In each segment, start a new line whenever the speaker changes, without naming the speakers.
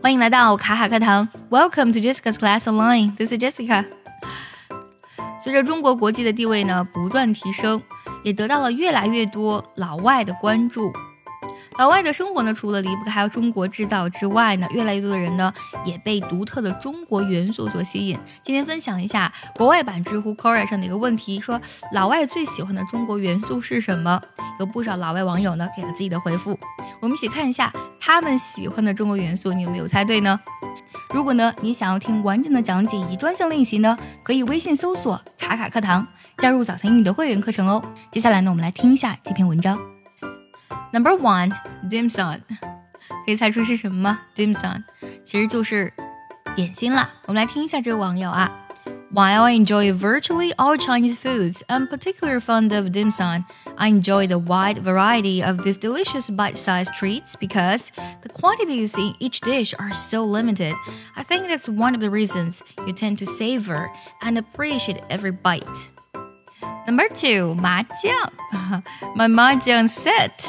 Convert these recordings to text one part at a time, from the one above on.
欢迎来到卡卡课堂，Welcome to Jessica's Class Online. This is Jessica. 随着中国国际的地位呢不断提升，也得到了越来越多老外的关注。老外的生活呢，除了离不开中国制造之外呢，越来越多的人呢也被独特的中国元素所吸引。今天分享一下国外版知乎 Quora 上的一个问题，说老外最喜欢的中国元素是什么？有不少老外网友呢给了自己的回复，我们一起看一下他们喜欢的中国元素，你有没有猜对呢？如果呢你想要听完整的讲解以及专项练习呢，可以微信搜索卡卡课堂，加入早餐英语的会员课程哦。接下来呢，我们来听一下这篇文章。Number one, dim sum，可以猜出是什么吗？dim sum 其实就是点心啦。我们来听一下这位网友啊。While I enjoy virtually all Chinese foods, I'm particularly fond of dim sum. I enjoy the wide variety of these delicious bite-sized treats because the quantities in each dish are so limited. I think that's one of the reasons you tend to savor and appreciate every bite. Number two, mahjong. My mahjong set.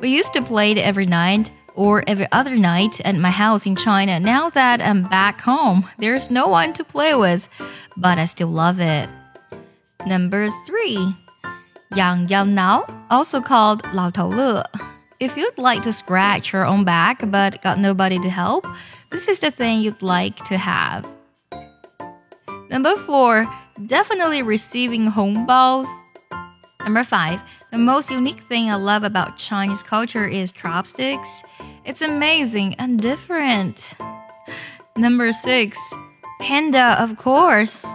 We used to play it every night or every other night at my house in China. Now that I'm back home, there's no one to play with, but I still love it. Number three, Yang Yang Nao, also called Lao Tou Le. If you'd like to scratch your own back but got nobody to help, this is the thing you'd like to have. Number four, definitely receiving Hong Baos. Number five, the most unique thing I love about Chinese culture is chopsticks. It's amazing and different. Number six, panda, of course.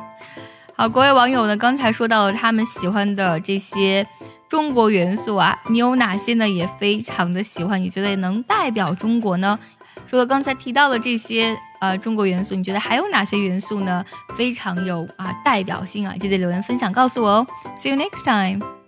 好，各位网友呢，刚才说到了他们喜欢的这些中国元素啊，你有哪些呢？也非常的喜欢，你觉得能代表中国呢？除了刚才提到的这些呃中国元素，你觉得还有哪些元素呢？非常有啊代表性啊！记得留言分享告诉我哦。See you next time.